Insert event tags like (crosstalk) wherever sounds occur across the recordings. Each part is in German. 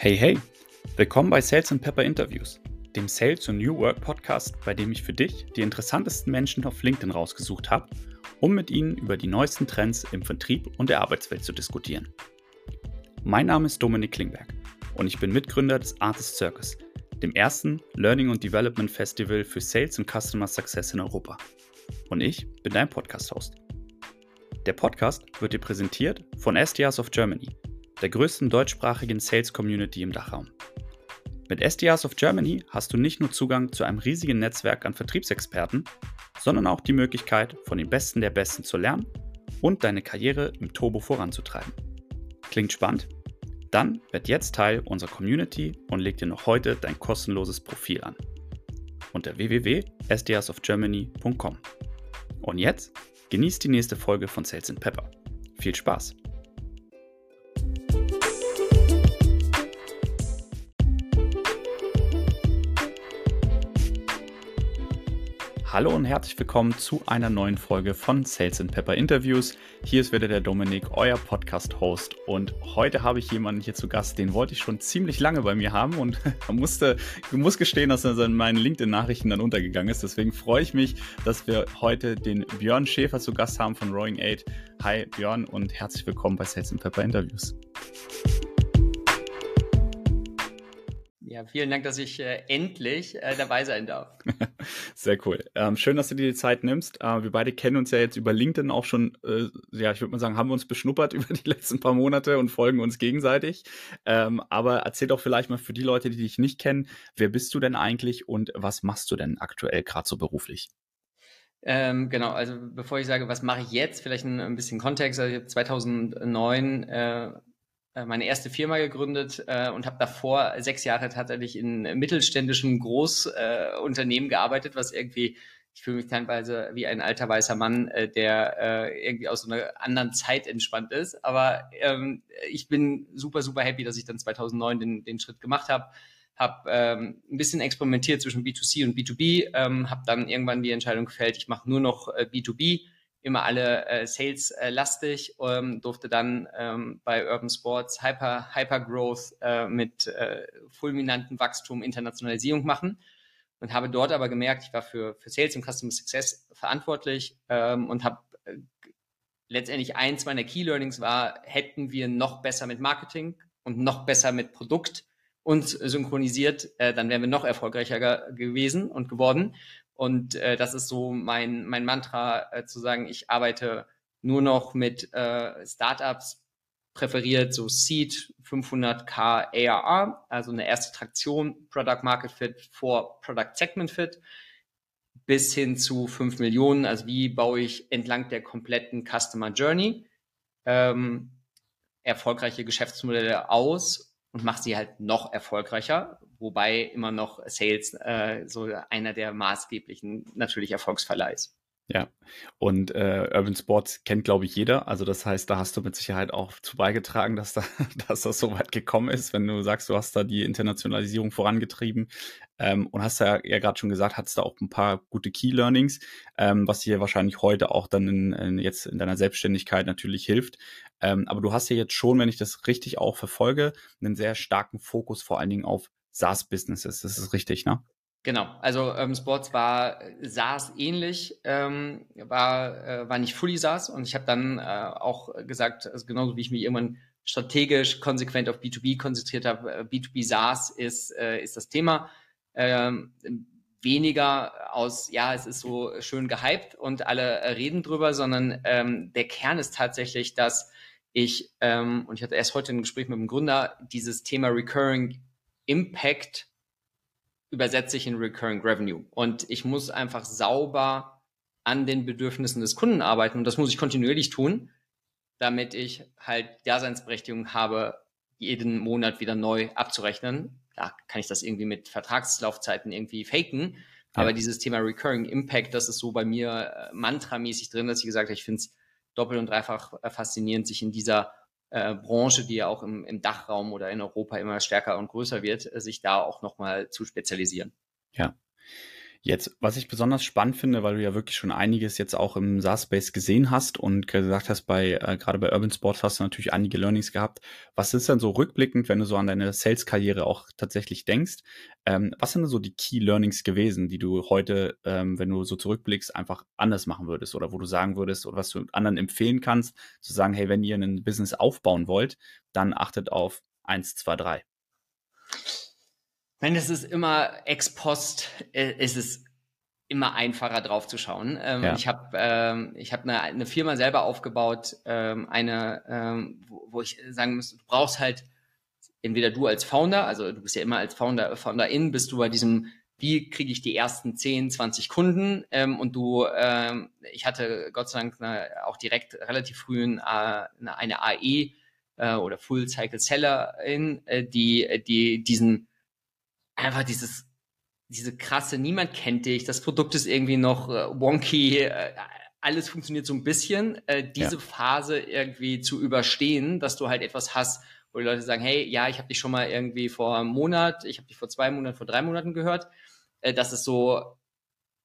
Hey, hey! Willkommen bei Sales and Pepper Interviews, dem Sales und New Work Podcast, bei dem ich für dich die interessantesten Menschen auf LinkedIn rausgesucht habe, um mit ihnen über die neuesten Trends im Vertrieb und der Arbeitswelt zu diskutieren. Mein Name ist Dominik Klingberg und ich bin Mitgründer des Artist Circus, dem ersten Learning und Development Festival für Sales und Customer Success in Europa. Und ich bin dein Podcast-Host. Der Podcast wird dir präsentiert von SDRs of Germany – der größten deutschsprachigen Sales Community im Dachraum. Mit SDRs of Germany hast du nicht nur Zugang zu einem riesigen Netzwerk an Vertriebsexperten, sondern auch die Möglichkeit, von den Besten der Besten zu lernen und deine Karriere im Turbo voranzutreiben. Klingt spannend? Dann werd jetzt Teil unserer Community und leg dir noch heute dein kostenloses Profil an. Unter www.sdrsofgermany.com. Und jetzt genießt die nächste Folge von Sales Pepper. Viel Spaß! Hallo und herzlich willkommen zu einer neuen Folge von Sales and Pepper Interviews. Hier ist wieder der Dominik, euer Podcast-Host. Und heute habe ich jemanden hier zu Gast, den wollte ich schon ziemlich lange bei mir haben und (laughs) musste, muss gestehen, dass er in meinen LinkedIn-Nachrichten dann untergegangen ist. Deswegen freue ich mich, dass wir heute den Björn Schäfer zu Gast haben von Rowing Aid. Hi Björn und herzlich willkommen bei Sales and Pepper Interviews. Ja, vielen Dank, dass ich äh, endlich äh, dabei sein darf. (laughs) Sehr cool. Ähm, schön, dass du dir die Zeit nimmst. Äh, wir beide kennen uns ja jetzt über LinkedIn auch schon, äh, ja, ich würde mal sagen, haben wir uns beschnuppert (laughs) über die letzten paar Monate und folgen uns gegenseitig. Ähm, aber erzähl doch vielleicht mal für die Leute, die dich nicht kennen, wer bist du denn eigentlich und was machst du denn aktuell gerade so beruflich? Ähm, genau, also bevor ich sage, was mache ich jetzt, vielleicht ein, ein bisschen Kontext. Also ich habe 2009 äh, meine erste Firma gegründet äh, und habe davor sechs Jahre tatsächlich in mittelständischen Großunternehmen äh, gearbeitet, was irgendwie, ich fühle mich teilweise wie ein alter weißer Mann, äh, der äh, irgendwie aus so einer anderen Zeit entspannt ist. Aber ähm, ich bin super, super happy, dass ich dann 2009 den, den Schritt gemacht habe. Habe ähm, ein bisschen experimentiert zwischen B2C und B2B, ähm, habe dann irgendwann die Entscheidung gefällt, ich mache nur noch äh, B2B immer alle äh, Sales-lastig, ähm, durfte dann ähm, bei Urban Sports Hyper, Hyper Growth äh, mit äh, fulminantem Wachstum Internationalisierung machen und habe dort aber gemerkt, ich war für, für Sales und Customer Success verantwortlich ähm, und habe äh, letztendlich eins meiner Key Learnings war, hätten wir noch besser mit Marketing und noch besser mit Produkt uns synchronisiert, äh, dann wären wir noch erfolgreicher gewesen und geworden. Und äh, das ist so mein, mein Mantra, äh, zu sagen, ich arbeite nur noch mit äh, Startups, präferiert so Seed 500k ARR, also eine erste Traktion, Product Market Fit vor Product Segment Fit, bis hin zu 5 Millionen. Also wie baue ich entlang der kompletten Customer Journey ähm, erfolgreiche Geschäftsmodelle aus und mache sie halt noch erfolgreicher, wobei immer noch Sales äh, so einer der maßgeblichen natürlich Erfolgsverleih ist. Ja, und äh, Urban Sports kennt, glaube ich, jeder. Also das heißt, da hast du mit Sicherheit auch zu beigetragen, dass, da, (laughs) dass das so weit gekommen ist, wenn du sagst, du hast da die Internationalisierung vorangetrieben ähm, und hast ja, ja gerade schon gesagt, hattest da auch ein paar gute Key Learnings, ähm, was dir wahrscheinlich heute auch dann in, in, jetzt in deiner Selbstständigkeit natürlich hilft. Ähm, aber du hast ja jetzt schon, wenn ich das richtig auch verfolge, einen sehr starken Fokus vor allen Dingen auf SaaS-Businesses. Das ist richtig, ne? Genau, also ähm, Sports war SaaS ähnlich, ähm, war, äh, war nicht fully SaaS und ich habe dann äh, auch gesagt, also genauso wie ich mich irgendwann strategisch konsequent auf B2B konzentriert habe, äh, B2B SaaS ist, äh, ist das Thema. Ähm, weniger aus, ja, es ist so schön gehypt und alle reden drüber, sondern ähm, der Kern ist tatsächlich, dass ich, ähm, und ich hatte erst heute ein Gespräch mit dem Gründer, dieses Thema Recurring Impact übersetze ich in Recurring Revenue. Und ich muss einfach sauber an den Bedürfnissen des Kunden arbeiten. Und das muss ich kontinuierlich tun, damit ich halt Daseinsberechtigung habe, jeden Monat wieder neu abzurechnen. Da kann ich das irgendwie mit Vertragslaufzeiten irgendwie faken. Ja. Aber dieses Thema Recurring Impact, das ist so bei mir äh, mantramäßig drin, dass ich gesagt habe, ich finde es doppelt und dreifach faszinierend, sich in dieser äh, Branche, die ja auch im, im Dachraum oder in Europa immer stärker und größer wird, äh, sich da auch nochmal zu spezialisieren. Ja. Jetzt, was ich besonders spannend finde, weil du ja wirklich schon einiges jetzt auch im SaaS-Space gesehen hast und gesagt hast, bei äh, gerade bei Urban Sports hast du natürlich einige Learnings gehabt. Was ist denn so rückblickend, wenn du so an deine Sales-Karriere auch tatsächlich denkst? Ähm, was sind denn so die Key Learnings gewesen, die du heute, ähm, wenn du so zurückblickst, einfach anders machen würdest oder wo du sagen würdest oder was du anderen empfehlen kannst, zu sagen, hey, wenn ihr ein Business aufbauen wollt, dann achtet auf eins, zwei, drei. Meine, es ist immer ex post, äh, ist es immer einfacher drauf zu schauen. Ähm, ja. Ich habe ähm, ich hab eine, eine Firma selber aufgebaut, ähm, eine, ähm, wo, wo ich sagen muss, du brauchst halt entweder du als Founder, also du bist ja immer als Founder, Founderin, bist du bei diesem, wie kriege ich die ersten 10, 20 Kunden ähm, und du, ähm, ich hatte Gott sei Dank eine, auch direkt relativ früh eine, eine AE äh, oder Full Cycle Sellerin, äh, die, die diesen einfach dieses, diese krasse, niemand kennt dich, das Produkt ist irgendwie noch äh, wonky, äh, alles funktioniert so ein bisschen, äh, diese ja. Phase irgendwie zu überstehen, dass du halt etwas hast, wo die Leute sagen, hey, ja, ich habe dich schon mal irgendwie vor einem Monat, ich habe dich vor zwei Monaten, vor drei Monaten gehört. Das ist so,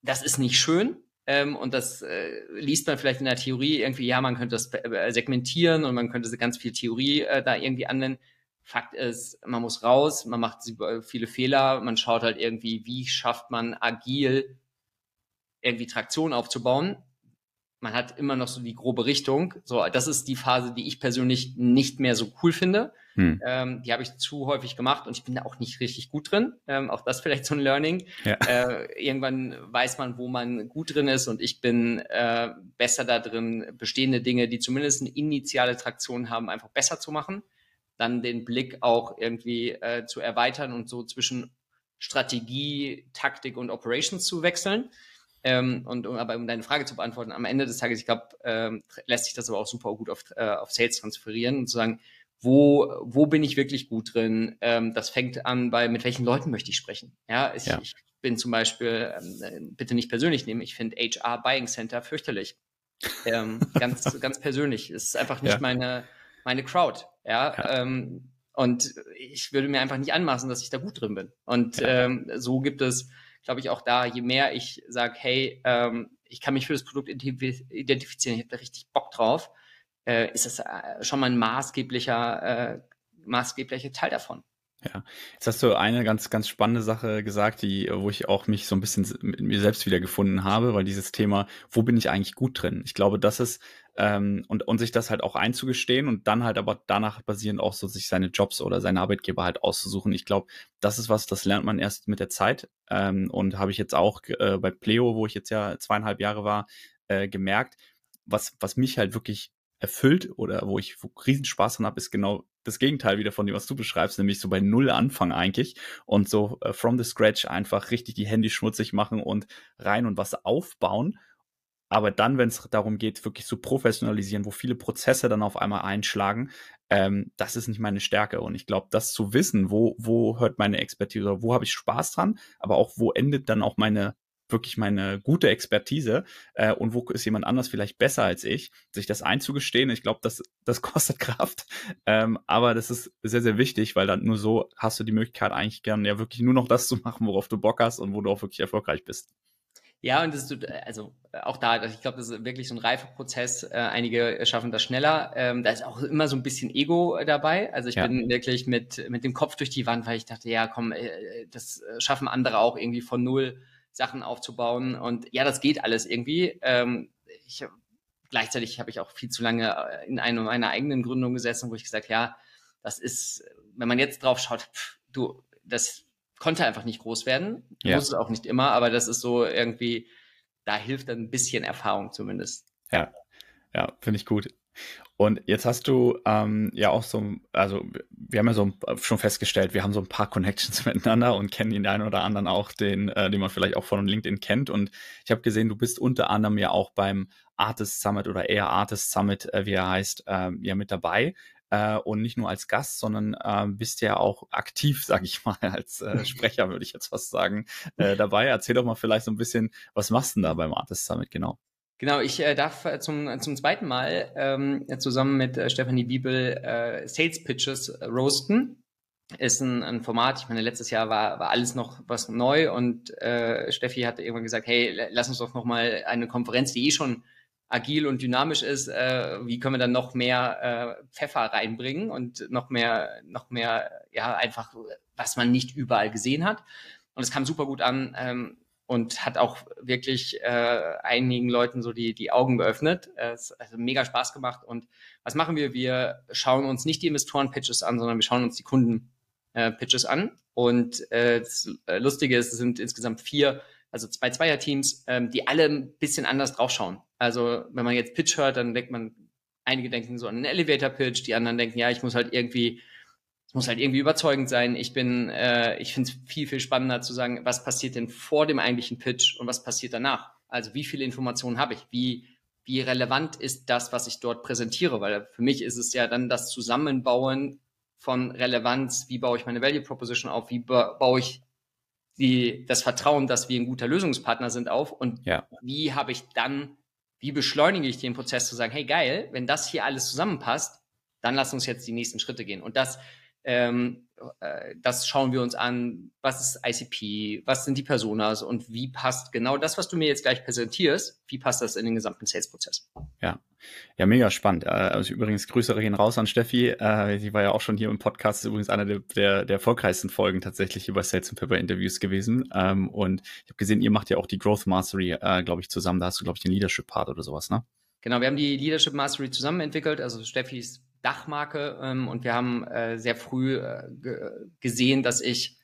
das ist nicht schön. Ähm, und das äh, liest man vielleicht in der Theorie irgendwie, ja, man könnte das segmentieren und man könnte ganz viel Theorie äh, da irgendwie anwenden. Fakt ist, man muss raus, man macht viele Fehler, man schaut halt irgendwie, wie schafft man agil irgendwie Traktion aufzubauen. Man hat immer noch so die grobe Richtung. So, das ist die Phase, die ich persönlich nicht mehr so cool finde. Hm. Ähm, die habe ich zu häufig gemacht und ich bin da auch nicht richtig gut drin. Ähm, auch das vielleicht so ein Learning. Ja. Äh, irgendwann weiß man, wo man gut drin ist und ich bin äh, besser da drin, bestehende Dinge, die zumindest eine initiale Traktion haben, einfach besser zu machen dann den Blick auch irgendwie äh, zu erweitern und so zwischen Strategie, Taktik und Operations zu wechseln. Ähm, und um, aber um deine Frage zu beantworten, am Ende des Tages, ich glaube, ähm, lässt sich das aber auch super gut auf, äh, auf Sales transferieren und zu sagen, wo, wo bin ich wirklich gut drin? Ähm, das fängt an bei, mit welchen Leuten möchte ich sprechen? Ja, ich, ja. ich bin zum Beispiel, ähm, bitte nicht persönlich nehmen, ich finde HR Buying Center fürchterlich. Ähm, ganz, (laughs) ganz persönlich. Es ist einfach nicht ja. meine, meine Crowd. Ja, ja. Ähm, und ich würde mir einfach nicht anmaßen, dass ich da gut drin bin. Und ja. ähm, so gibt es, glaube ich, auch da, je mehr ich sage, hey, ähm, ich kann mich für das Produkt identifizieren, ich habe da richtig Bock drauf, äh, ist das äh, schon mal ein maßgeblicher, äh, maßgeblicher Teil davon. Ja, jetzt hast du eine ganz, ganz spannende Sache gesagt, die, wo ich auch mich so ein bisschen mit mir selbst wiedergefunden habe, weil dieses Thema, wo bin ich eigentlich gut drin? Ich glaube, das ist, ähm, und, und sich das halt auch einzugestehen und dann halt aber danach basierend auch so sich seine Jobs oder seine Arbeitgeber halt auszusuchen. Ich glaube, das ist was, das lernt man erst mit der Zeit. Ähm, und habe ich jetzt auch äh, bei Pleo, wo ich jetzt ja zweieinhalb Jahre war, äh, gemerkt, was, was mich halt wirklich erfüllt oder wo ich Riesenspaß dran habe, ist genau das Gegenteil wieder von dem, was du beschreibst, nämlich so bei Null Anfang eigentlich und so äh, from the scratch einfach richtig die Handys schmutzig machen und rein und was aufbauen. Aber dann, wenn es darum geht, wirklich zu professionalisieren, wo viele Prozesse dann auf einmal einschlagen, ähm, das ist nicht meine Stärke. Und ich glaube, das zu wissen, wo, wo hört meine Expertise, wo habe ich Spaß dran, aber auch wo endet dann auch meine wirklich meine gute Expertise äh, und wo ist jemand anders vielleicht besser als ich, sich das einzugestehen. Ich glaube, das, das (laughs) kostet Kraft, ähm, aber das ist sehr, sehr wichtig, weil dann nur so hast du die Möglichkeit eigentlich gern ja wirklich nur noch das zu machen, worauf du Bock hast und wo du auch wirklich erfolgreich bist. Ja, und das ist, also auch da, ich glaube, das ist wirklich so ein reifer Prozess. Äh, einige schaffen das schneller. Ähm, da ist auch immer so ein bisschen Ego dabei. Also ich ja. bin wirklich mit, mit dem Kopf durch die Wand, weil ich dachte, ja, komm, äh, das schaffen andere auch irgendwie von null Sachen aufzubauen. Und ja, das geht alles irgendwie. Ähm, ich, gleichzeitig habe ich auch viel zu lange äh, in einer meiner eigenen Gründung gesessen, wo ich gesagt, ja, das ist, wenn man jetzt drauf schaut, pff, du, das konnte einfach nicht groß werden. Ja. Muss es auch nicht immer, aber das ist so irgendwie, da hilft dann ein bisschen Erfahrung zumindest. Ja, ja, finde ich gut. Und jetzt hast du ähm, ja auch so, also wir haben ja so schon festgestellt, wir haben so ein paar Connections (laughs) miteinander und kennen den einen oder anderen auch, den, äh, den man vielleicht auch von LinkedIn kennt. Und ich habe gesehen, du bist unter anderem ja auch beim Artist Summit oder eher Artist Summit, äh, wie er heißt, äh, ja mit dabei. Äh, und nicht nur als Gast, sondern äh, bist ja auch aktiv, (laughs) sage ich mal, als äh, Sprecher, würde ich jetzt fast sagen, äh, dabei. Erzähl doch mal vielleicht so ein bisschen, was machst du denn da beim Artist Summit genau? Genau, ich äh, darf äh, zum, zum zweiten Mal ähm, zusammen mit äh, Stefanie Biebel äh, Sales Pitches äh, roasten. ist ein, ein Format. Ich meine, letztes Jahr war, war alles noch was neu und äh, Steffi hat irgendwann gesagt, hey, lass uns doch noch mal eine Konferenz, die eh schon agil und dynamisch ist, äh, wie können wir dann noch mehr äh, Pfeffer reinbringen und noch mehr, noch mehr, ja, einfach, was man nicht überall gesehen hat. Und es kam super gut an ähm, und hat auch wirklich äh, einigen Leuten so die, die Augen geöffnet. Es hat also mega Spaß gemacht. Und was machen wir? Wir schauen uns nicht die Investoren-Pitches an, sondern wir schauen uns die Kunden-Pitches an. Und äh, das Lustige ist, es sind insgesamt vier also zwei Zweierteams, ähm, die alle ein bisschen anders draufschauen. Also wenn man jetzt Pitch hört, dann denkt man, einige denken so an einen Elevator-Pitch, die anderen denken, ja, ich muss halt irgendwie, es muss halt irgendwie überzeugend sein. Ich bin, äh, ich finde es viel, viel spannender zu sagen, was passiert denn vor dem eigentlichen Pitch und was passiert danach? Also wie viele Informationen habe ich? Wie, wie relevant ist das, was ich dort präsentiere? Weil für mich ist es ja dann das Zusammenbauen von Relevanz. Wie baue ich meine Value Proposition auf? Wie baue ich die, das Vertrauen, dass wir ein guter Lösungspartner sind, auf und ja. wie habe ich dann, wie beschleunige ich den Prozess zu sagen, hey geil, wenn das hier alles zusammenpasst, dann lass uns jetzt die nächsten Schritte gehen. Und das ähm, äh, das schauen wir uns an. Was ist ICP? Was sind die Personas? Und wie passt genau das, was du mir jetzt gleich präsentierst? Wie passt das in den gesamten Sales-Prozess? Ja. Ja, mega spannend. Äh, also übrigens Grüße gehen raus an Steffi. Äh, sie war ja auch schon hier im Podcast, ist übrigens einer der, der, der erfolgreichsten Folgen tatsächlich über Sales and Pepper Interviews gewesen. Ähm, und ich habe gesehen, ihr macht ja auch die Growth Mastery, äh, glaube ich, zusammen. Da hast du, glaube ich, den Leadership Part oder sowas, ne? Genau, wir haben die Leadership Mastery zusammen entwickelt. Also Steffis Dachmarke ähm, und wir haben äh, sehr früh äh, gesehen, dass ich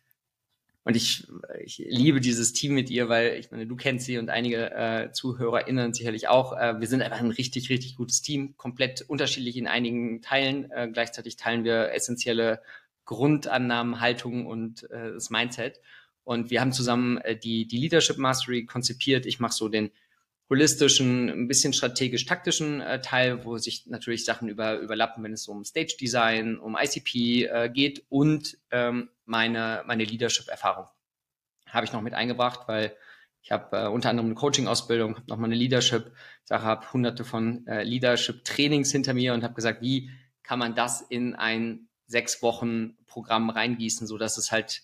und ich, ich liebe dieses Team mit ihr, weil ich meine, du kennst sie und einige äh, ZuhörerInnen sicherlich auch. Äh, wir sind einfach ein richtig, richtig gutes Team, komplett unterschiedlich in einigen Teilen. Äh, gleichzeitig teilen wir essentielle Grundannahmen, Haltung und äh, das Mindset. Und wir haben zusammen äh, die, die Leadership Mastery konzipiert. Ich mache so den holistischen, ein bisschen strategisch-taktischen äh, Teil, wo sich natürlich Sachen über, überlappen, wenn es um Stage Design, um ICP äh, geht und ähm, meine, meine Leadership-Erfahrung. Habe ich noch mit eingebracht, weil ich habe äh, unter anderem eine Coaching-Ausbildung, habe nochmal eine Leadership-Sache, habe hunderte von äh, Leadership-Trainings hinter mir und habe gesagt, wie kann man das in ein sechs Wochen Programm reingießen, so dass es halt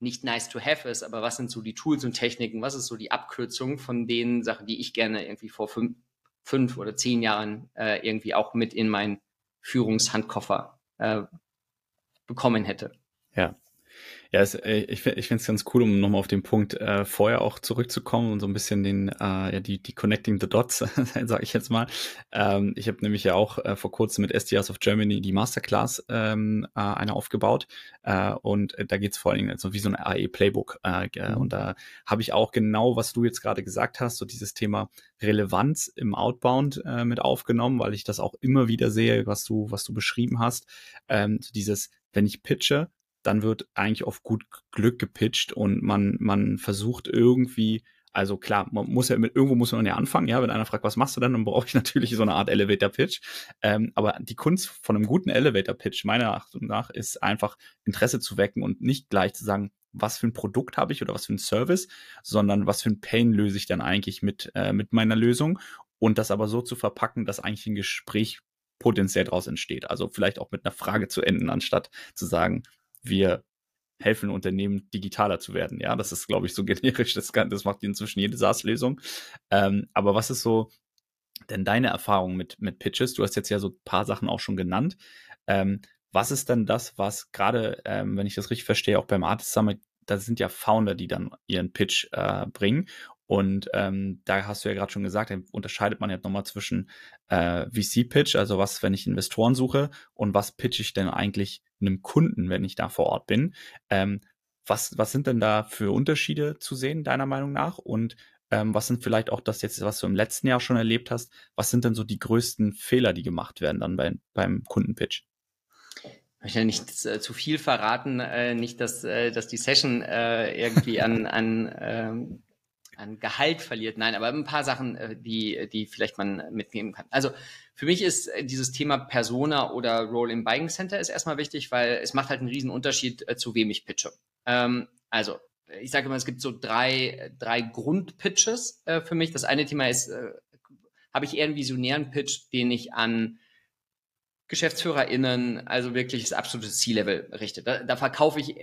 nicht nice to have ist, aber was sind so die Tools und Techniken, was ist so die Abkürzung von den Sachen, die ich gerne irgendwie vor fünf, fünf oder zehn Jahren äh, irgendwie auch mit in meinen Führungshandkoffer äh, bekommen hätte. Ja, ja, es, äh, ich, ich finde es ganz cool, um nochmal auf den Punkt äh, vorher auch zurückzukommen und so ein bisschen den, äh, ja, die, die Connecting the Dots, (laughs) sage ich jetzt mal. Ähm, ich habe nämlich ja auch äh, vor kurzem mit SDRs of Germany die Masterclass ähm, äh, eine aufgebaut äh, und äh, da geht's vor allen Dingen so wie so ein AE-Playbook äh, mhm. und da habe ich auch genau, was du jetzt gerade gesagt hast, so dieses Thema Relevanz im Outbound äh, mit aufgenommen, weil ich das auch immer wieder sehe, was du, was du beschrieben hast. Ähm, so dieses, wenn ich pitche, dann wird eigentlich auf gut Glück gepitcht und man, man versucht irgendwie, also klar, man muss ja mit, irgendwo muss man ja anfangen, ja, wenn einer fragt, was machst du dann, dann brauche ich (laughs) natürlich so eine Art Elevator-Pitch. Ähm, aber die Kunst von einem guten Elevator-Pitch, meiner Achtung nach, ist einfach Interesse zu wecken und nicht gleich zu sagen, was für ein Produkt habe ich oder was für ein Service, sondern was für ein Pain löse ich dann eigentlich mit, äh, mit meiner Lösung und das aber so zu verpacken, dass eigentlich ein Gespräch potenziell daraus entsteht. Also vielleicht auch mit einer Frage zu enden, anstatt zu sagen, wir helfen Unternehmen digitaler zu werden. Ja, das ist, glaube ich, so (laughs) generisch. Das, kann, das macht inzwischen jede SaaS-Lösung. Ähm, aber was ist so denn deine Erfahrung mit, mit Pitches? Du hast jetzt ja so ein paar Sachen auch schon genannt. Ähm, was ist denn das, was gerade, ähm, wenn ich das richtig verstehe, auch beim Artist Summit, da sind ja Founder, die dann ihren Pitch äh, bringen. Und ähm, da hast du ja gerade schon gesagt, da unterscheidet man jetzt nochmal zwischen äh, VC-Pitch, also was, wenn ich Investoren suche, und was pitch ich denn eigentlich einem Kunden, wenn ich da vor Ort bin. Ähm, was, was sind denn da für Unterschiede zu sehen, deiner Meinung nach? Und ähm, was sind vielleicht auch das jetzt, was du im letzten Jahr schon erlebt hast? Was sind denn so die größten Fehler, die gemacht werden dann bei, beim Kundenpitch? Ich möchte nicht äh, zu viel verraten, äh, nicht, dass, äh, dass die Session irgendwie an, an ähm, an Gehalt verliert. Nein, aber ein paar Sachen, äh, die, die vielleicht man mitnehmen kann. Also für mich ist äh, dieses Thema Persona oder Role im Buying Center ist erstmal wichtig, weil es macht halt einen riesen Unterschied, äh, zu wem ich pitche. Ähm, also ich sage immer, es gibt so drei, drei Grundpitches äh, für mich. Das eine Thema ist, äh, habe ich eher einen visionären Pitch, den ich an GeschäftsführerInnen, also wirklich das absolute C-Level richtet. Da, da verkaufe ich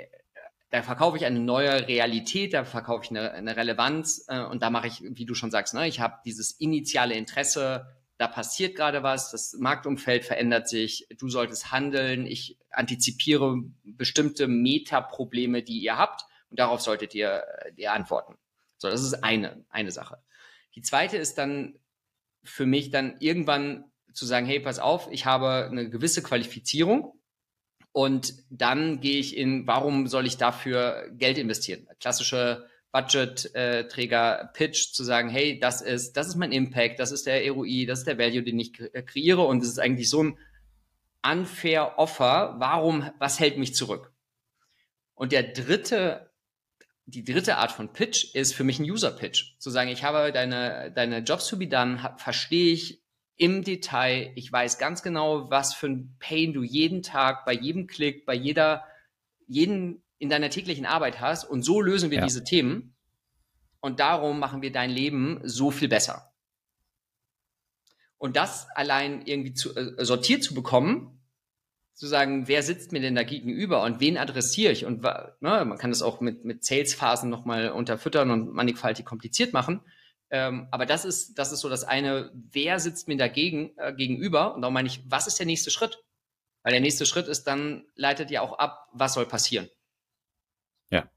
da verkaufe ich eine neue Realität, da verkaufe ich eine, eine Relevanz äh, und da mache ich, wie du schon sagst, ne, ich habe dieses initiale Interesse, da passiert gerade was, das Marktumfeld verändert sich, du solltest handeln, ich antizipiere bestimmte Metaprobleme, die ihr habt und darauf solltet ihr, äh, ihr antworten. So, das ist eine, eine Sache. Die zweite ist dann für mich dann irgendwann zu sagen, hey, pass auf, ich habe eine gewisse Qualifizierung und dann gehe ich in, warum soll ich dafür Geld investieren? Klassische Budget-Träger-Pitch zu sagen, hey, das ist, das ist mein Impact, das ist der ROI, das ist der Value, den ich kreiere und es ist eigentlich so ein unfair Offer. Warum, was hält mich zurück? Und der dritte, die dritte Art von Pitch ist für mich ein User-Pitch. Zu sagen, ich habe deine, deine Jobs to be done, verstehe ich, im Detail. Ich weiß ganz genau, was für ein Pain du jeden Tag, bei jedem Klick, bei jeder, jeden in deiner täglichen Arbeit hast. Und so lösen wir ja. diese Themen. Und darum machen wir dein Leben so viel besser. Und das allein irgendwie zu, äh, sortiert zu bekommen, zu sagen, wer sitzt mir denn da gegenüber und wen adressiere ich? Und ne, man kann das auch mit, mit Sales-Phasen nochmal unterfüttern und mannigfaltig kompliziert machen. Ähm, aber das ist, das ist so das eine, wer sitzt mir dagegen äh, gegenüber? Und darum meine ich, was ist der nächste Schritt? Weil der nächste Schritt ist dann, leitet ja auch ab, was soll passieren. Ja.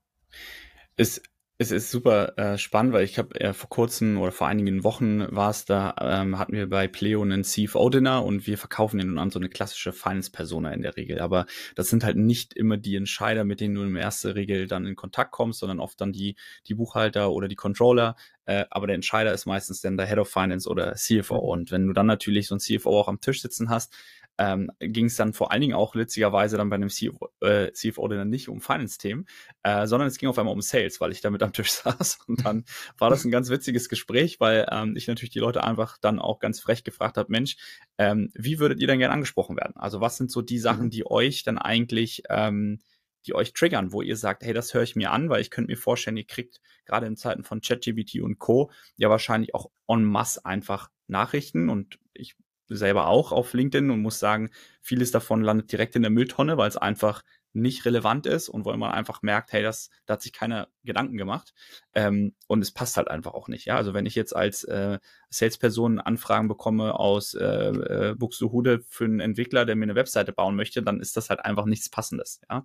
Es es ist super äh, spannend, weil ich habe äh, vor kurzem oder vor einigen Wochen war es da, ähm, hatten wir bei Pleo einen CFO-Dinner und wir verkaufen den nun an so eine klassische Finance-Persona in der Regel. Aber das sind halt nicht immer die Entscheider, mit denen du in erster Regel dann in Kontakt kommst, sondern oft dann die, die Buchhalter oder die Controller. Äh, aber der Entscheider ist meistens dann der Head of Finance oder CFO. Mhm. Und wenn du dann natürlich so ein CFO auch am Tisch sitzen hast, ähm, ging es dann vor allen Dingen auch witzigerweise dann bei einem CFO, äh, CFO dann nicht um Finance-Themen, äh, sondern es ging auf einmal um Sales, weil ich damit am Tisch (laughs) saß. Und dann war das ein ganz witziges Gespräch, weil ähm, ich natürlich die Leute einfach dann auch ganz frech gefragt habe, Mensch, ähm, wie würdet ihr denn gerne angesprochen werden? Also was sind so die Sachen, mhm. die euch dann eigentlich ähm, die euch triggern, wo ihr sagt, hey, das höre ich mir an, weil ich könnte mir vorstellen, ihr kriegt gerade in Zeiten von ChatGPT und Co. ja wahrscheinlich auch en masse einfach Nachrichten und ich selber auch auf LinkedIn und muss sagen, vieles davon landet direkt in der Mülltonne, weil es einfach nicht relevant ist und weil man einfach merkt, hey, das, da hat sich keiner Gedanken gemacht ähm, und es passt halt einfach auch nicht. Ja, also wenn ich jetzt als äh, Salesperson Anfragen bekomme aus äh, äh, Buxtehude für einen Entwickler, der mir eine Webseite bauen möchte, dann ist das halt einfach nichts Passendes. Ja,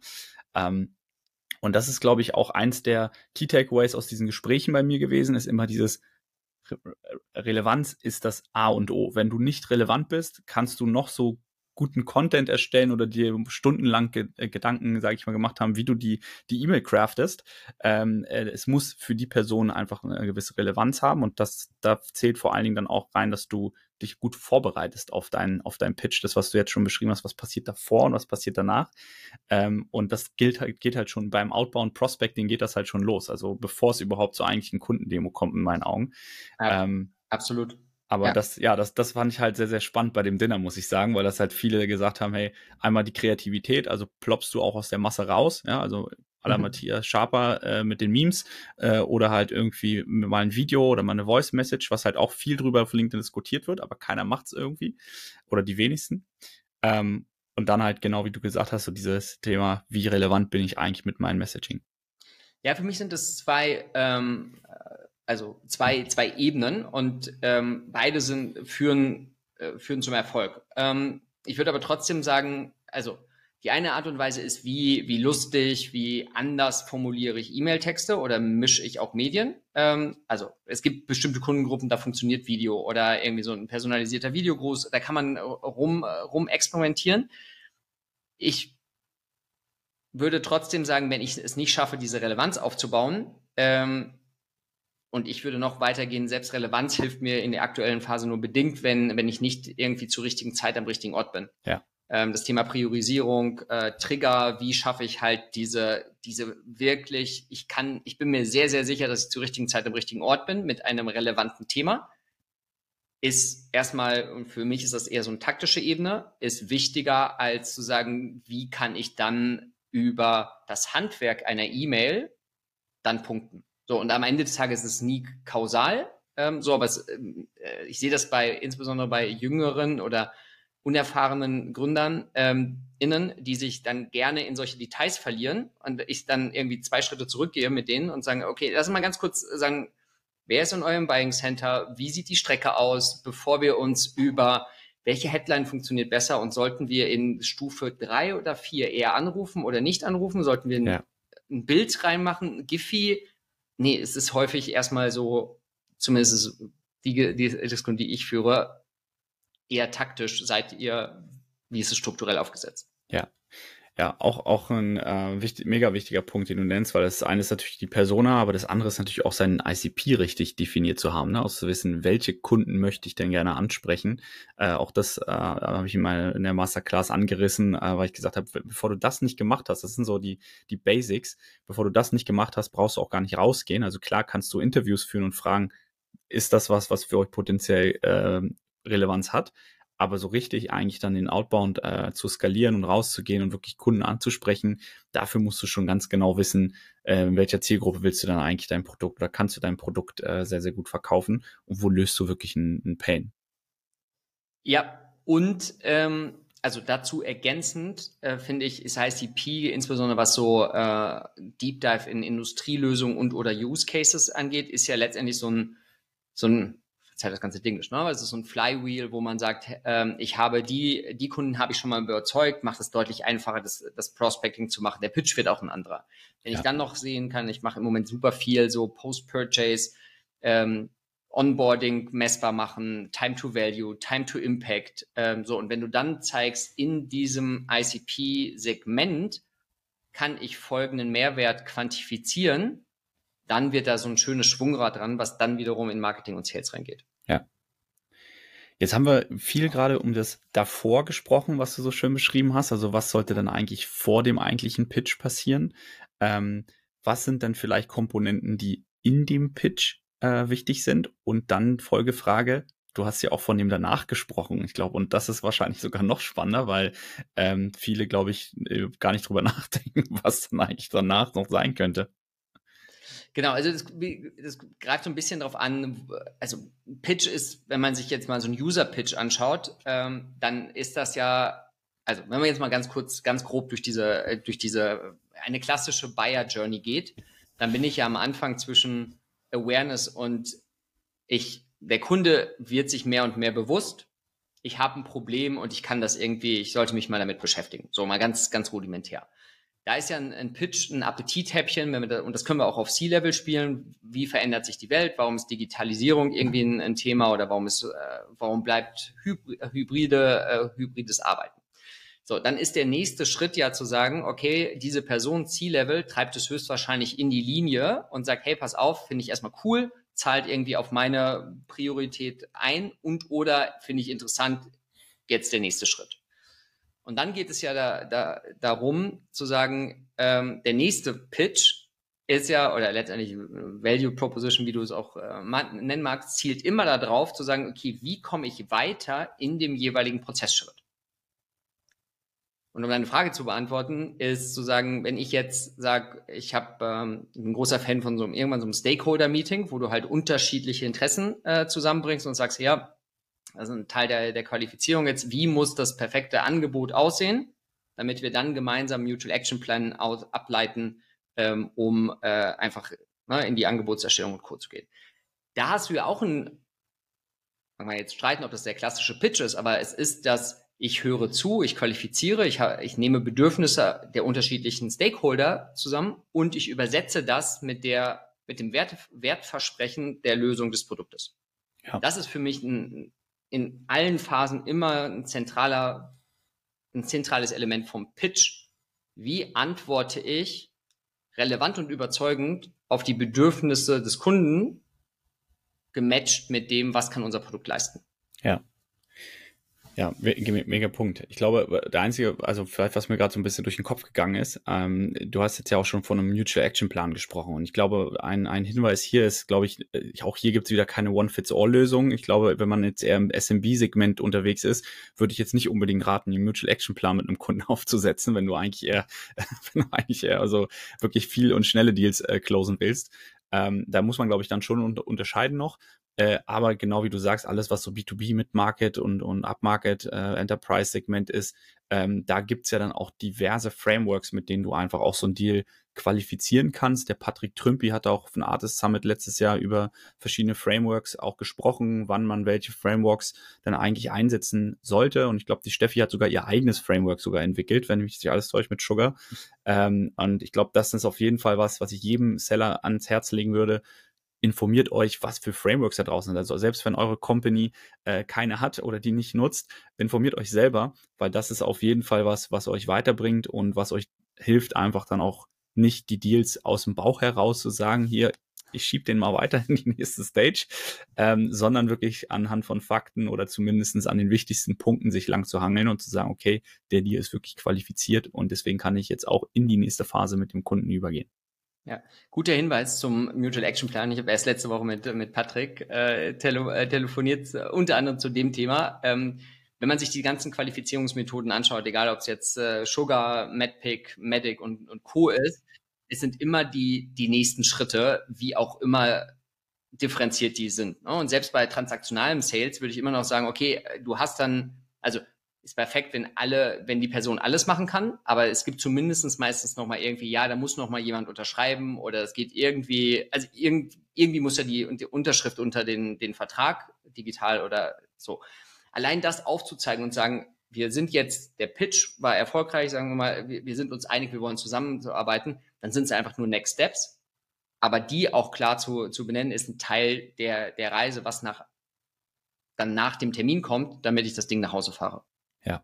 ähm, und das ist, glaube ich, auch eins der Key Takeaways aus diesen Gesprächen bei mir gewesen, ist immer dieses Relevanz ist das A und O. Wenn du nicht relevant bist, kannst du noch so guten Content erstellen oder dir stundenlang ge äh, Gedanken, sage ich mal, gemacht haben, wie du die die E-Mail craftest. Ähm, äh, es muss für die Person einfach eine gewisse Relevanz haben und das da zählt vor allen Dingen dann auch rein, dass du dich gut vorbereitest auf deinen auf deinen Pitch, das was du jetzt schon beschrieben hast, was passiert davor und was passiert danach. Ähm, und das gilt halt, geht halt schon beim Outbound Prospecting geht das halt schon los, also bevor es überhaupt zur eigentlichen Kundendemo kommt in meinen Augen. Ja, ähm, absolut. Aber ja. das, ja, das, das fand ich halt sehr, sehr spannend bei dem Dinner, muss ich sagen, weil das halt viele gesagt haben, hey, einmal die Kreativität, also ploppst du auch aus der Masse raus, ja, also aller mhm. Matthias Schaper äh, mit den Memes äh, oder halt irgendwie mal ein Video oder mal eine Voice Message, was halt auch viel drüber auf LinkedIn diskutiert wird, aber keiner macht's irgendwie oder die wenigsten. Ähm, und dann halt genau wie du gesagt hast, so dieses Thema, wie relevant bin ich eigentlich mit meinem Messaging? Ja, für mich sind das zwei ähm, also zwei, zwei Ebenen und ähm, beide sind, führen, äh, führen zum Erfolg. Ähm, ich würde aber trotzdem sagen, also die eine Art und Weise ist, wie, wie lustig, wie anders formuliere ich E-Mail-Texte oder mische ich auch Medien. Ähm, also es gibt bestimmte Kundengruppen, da funktioniert Video oder irgendwie so ein personalisierter Videogruß, da kann man rum, rum experimentieren. Ich würde trotzdem sagen, wenn ich es nicht schaffe, diese Relevanz aufzubauen, ähm, und ich würde noch weitergehen, Selbstrelevanz (laughs) hilft mir in der aktuellen Phase nur bedingt, wenn, wenn ich nicht irgendwie zur richtigen Zeit am richtigen Ort bin. Ja. Ähm, das Thema Priorisierung, äh, Trigger, wie schaffe ich halt diese, diese wirklich, ich kann, ich bin mir sehr, sehr sicher, dass ich zur richtigen Zeit am richtigen Ort bin mit einem relevanten Thema. Ist erstmal, und für mich ist das eher so eine taktische Ebene, ist wichtiger als zu sagen, wie kann ich dann über das Handwerk einer E-Mail dann punkten. So, und am Ende des Tages ist es nie kausal. Ähm, so, aber es, ähm, äh, ich sehe das bei, insbesondere bei Jüngeren oder unerfahrenen Gründern ähm, innen, die sich dann gerne in solche Details verlieren und ich dann irgendwie zwei Schritte zurückgehe mit denen und sagen, okay, lass mal ganz kurz sagen, wer ist in eurem Buying Center, wie sieht die Strecke aus, bevor wir uns über welche Headline funktioniert besser und sollten wir in Stufe drei oder vier eher anrufen oder nicht anrufen, sollten wir ein, ja. ein Bild reinmachen, Giphy, nee, es ist häufig erstmal so, zumindest die, die Diskussion, die ich führe, eher taktisch seid ihr, wie ist es strukturell aufgesetzt? Ja. Ja, auch, auch ein äh, wichtig, mega wichtiger Punkt, den du nennst, weil das eine ist natürlich die Persona, aber das andere ist natürlich auch seinen ICP richtig definiert zu haben, ne? auch zu wissen, welche Kunden möchte ich denn gerne ansprechen. Äh, auch das äh, habe ich mal in der Masterclass angerissen, äh, weil ich gesagt habe, bevor du das nicht gemacht hast, das sind so die, die Basics, bevor du das nicht gemacht hast, brauchst du auch gar nicht rausgehen. Also klar kannst du Interviews führen und fragen, ist das was, was für euch potenziell äh, Relevanz hat. Aber so richtig eigentlich dann den Outbound äh, zu skalieren und rauszugehen und wirklich Kunden anzusprechen, dafür musst du schon ganz genau wissen, äh, in welcher Zielgruppe willst du dann eigentlich dein Produkt oder kannst du dein Produkt äh, sehr, sehr gut verkaufen und wo löst du wirklich einen Pain. Ja, und ähm, also dazu ergänzend äh, finde ich, ist ICP, insbesondere was so äh, Deep Dive in Industrielösungen und oder Use Cases angeht, ist ja letztendlich so ein, so ein halt das ganze Ding ist. Ne? Es ist so ein Flywheel, wo man sagt, ähm, ich habe die, die Kunden habe ich schon mal überzeugt, macht es deutlich einfacher, das, das Prospecting zu machen. Der Pitch wird auch ein anderer. Wenn ja. ich dann noch sehen kann, ich mache im Moment super viel so Post-Purchase, ähm, Onboarding messbar machen, Time to Value, Time to Impact. Ähm, so, und wenn du dann zeigst, in diesem ICP-Segment kann ich folgenden Mehrwert quantifizieren, dann wird da so ein schönes Schwungrad dran, was dann wiederum in Marketing und Sales reingeht. Ja. Jetzt haben wir viel gerade um das davor gesprochen, was du so schön beschrieben hast. Also was sollte dann eigentlich vor dem eigentlichen Pitch passieren? Ähm, was sind dann vielleicht Komponenten, die in dem Pitch äh, wichtig sind? Und dann Folgefrage, du hast ja auch von dem danach gesprochen, ich glaube, und das ist wahrscheinlich sogar noch spannender, weil ähm, viele, glaube ich, äh, gar nicht drüber (laughs) nachdenken, was dann eigentlich danach noch sein könnte. Genau, also das, das, greift so ein bisschen darauf an, also Pitch ist, wenn man sich jetzt mal so einen User-Pitch anschaut, ähm, dann ist das ja, also wenn man jetzt mal ganz kurz, ganz grob durch diese, äh, durch diese, eine klassische Buyer-Journey geht, dann bin ich ja am Anfang zwischen Awareness und ich, der Kunde wird sich mehr und mehr bewusst, ich habe ein Problem und ich kann das irgendwie, ich sollte mich mal damit beschäftigen. So mal ganz, ganz rudimentär. Da ist ja ein, ein Pitch, ein Appetithäppchen, wenn wir da, und das können wir auch auf C-Level spielen. Wie verändert sich die Welt? Warum ist Digitalisierung irgendwie ein, ein Thema oder warum ist, äh, warum bleibt hybride, äh, hybrides Arbeiten? So, dann ist der nächste Schritt ja zu sagen, okay, diese Person C-Level treibt es höchstwahrscheinlich in die Linie und sagt, hey, pass auf, finde ich erstmal cool, zahlt irgendwie auf meine Priorität ein und oder finde ich interessant, jetzt der nächste Schritt. Und dann geht es ja da, da, darum zu sagen, ähm, der nächste Pitch ist ja, oder letztendlich Value Proposition, wie du es auch äh, nennen magst, zielt immer darauf zu sagen, okay, wie komme ich weiter in dem jeweiligen Prozessschritt? Und um deine Frage zu beantworten, ist zu sagen, wenn ich jetzt sage, ich habe ähm, ein großer Fan von so einem irgendwann so einem Stakeholder-Meeting, wo du halt unterschiedliche Interessen äh, zusammenbringst und sagst, ja, also ein Teil der, der Qualifizierung jetzt, wie muss das perfekte Angebot aussehen, damit wir dann gemeinsam Mutual Action Plan aus, ableiten, ähm, um äh, einfach ne, in die Angebotserstellung und Co. zu gehen. Da hast du ja auch ein, man kann jetzt streiten, ob das der klassische Pitch ist, aber es ist das, ich höre zu, ich qualifiziere, ich, ich nehme Bedürfnisse der unterschiedlichen Stakeholder zusammen und ich übersetze das mit der, mit dem Wert, Wertversprechen der Lösung des Produktes. Ja. Das ist für mich ein, in allen Phasen immer ein zentraler, ein zentrales Element vom Pitch. Wie antworte ich relevant und überzeugend auf die Bedürfnisse des Kunden gematcht mit dem, was kann unser Produkt leisten? Ja. Ja, mega Punkt. Ich glaube, der einzige, also vielleicht was mir gerade so ein bisschen durch den Kopf gegangen ist, ähm, du hast jetzt ja auch schon von einem Mutual Action Plan gesprochen und ich glaube, ein, ein Hinweis hier ist, glaube ich, äh, auch hier gibt es wieder keine One-Fits-All-Lösung. Ich glaube, wenn man jetzt eher im SMB-Segment unterwegs ist, würde ich jetzt nicht unbedingt raten, den Mutual Action Plan mit einem Kunden (laughs) aufzusetzen, wenn du eigentlich eher, (laughs) wenn du eigentlich eher also wirklich viel und schnelle Deals äh, closen willst. Ähm, da muss man, glaube ich, dann schon un unterscheiden noch. Äh, aber genau wie du sagst, alles, was so B2B mit Market und, und Upmarket äh, Enterprise-Segment ist, ähm, da gibt's ja dann auch diverse Frameworks, mit denen du einfach auch so ein Deal qualifizieren kannst. Der Patrick Trümpi hat auch auf dem Artist Summit letztes Jahr über verschiedene Frameworks auch gesprochen, wann man welche Frameworks dann eigentlich einsetzen sollte. Und ich glaube, die Steffi hat sogar ihr eigenes Framework sogar entwickelt, wenn mich nicht alles täuscht mit Sugar. Ähm, und ich glaube, das ist auf jeden Fall was, was ich jedem Seller ans Herz legen würde, informiert euch, was für Frameworks da draußen sind. Also selbst wenn eure Company äh, keine hat oder die nicht nutzt, informiert euch selber, weil das ist auf jeden Fall was, was euch weiterbringt und was euch hilft, einfach dann auch nicht die Deals aus dem Bauch heraus zu sagen, hier, ich schiebe den mal weiter in die nächste Stage, ähm, sondern wirklich anhand von Fakten oder zumindestens an den wichtigsten Punkten sich lang zu hangeln und zu sagen, okay, der Deal ist wirklich qualifiziert und deswegen kann ich jetzt auch in die nächste Phase mit dem Kunden übergehen. Ja, guter Hinweis zum Mutual Action Plan. Ich habe erst letzte Woche mit, mit Patrick äh, tele äh, telefoniert, äh, unter anderem zu dem Thema. Ähm, wenn man sich die ganzen Qualifizierungsmethoden anschaut, egal ob es jetzt äh, Sugar, MedPick, Medic und, und Co. ist, es sind immer die, die nächsten Schritte, wie auch immer differenziert die sind. Ne? Und selbst bei transaktionalem Sales würde ich immer noch sagen, okay, du hast dann, also ist perfekt, wenn alle, wenn die Person alles machen kann, aber es gibt zumindest meistens nochmal irgendwie, ja, da muss nochmal jemand unterschreiben oder es geht irgendwie, also irgend, irgendwie muss ja die, die Unterschrift unter den, den Vertrag, digital oder so. Allein das aufzuzeigen und sagen, wir sind jetzt, der Pitch war erfolgreich, sagen wir mal, wir, wir sind uns einig, wir wollen zusammenarbeiten, dann sind es einfach nur Next Steps. Aber die auch klar zu, zu benennen, ist ein Teil der, der Reise, was nach, dann nach dem Termin kommt, damit ich das Ding nach Hause fahre. Ja.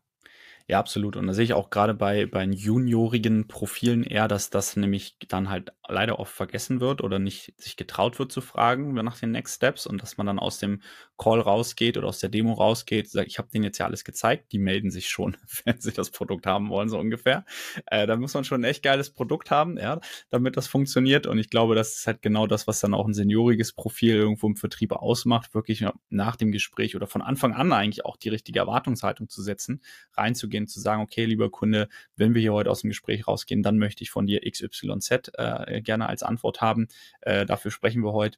Ja, absolut. Und da sehe ich auch gerade bei, bei juniorigen Profilen eher, dass das nämlich dann halt leider oft vergessen wird oder nicht sich getraut wird zu fragen nach den Next Steps und dass man dann aus dem Call rausgeht oder aus der Demo rausgeht, sagt, ich habe denen jetzt ja alles gezeigt, die melden sich schon, (laughs) wenn sie das Produkt haben wollen, so ungefähr. Äh, da muss man schon ein echt geiles Produkt haben, ja, damit das funktioniert. Und ich glaube, das ist halt genau das, was dann auch ein senioriges Profil irgendwo im Vertrieb ausmacht, wirklich nach dem Gespräch oder von Anfang an eigentlich auch die richtige Erwartungshaltung zu setzen, reinzugehen, zu sagen, okay, lieber Kunde, wenn wir hier heute aus dem Gespräch rausgehen, dann möchte ich von dir XYZ äh, gerne als Antwort haben. Äh, dafür sprechen wir heute.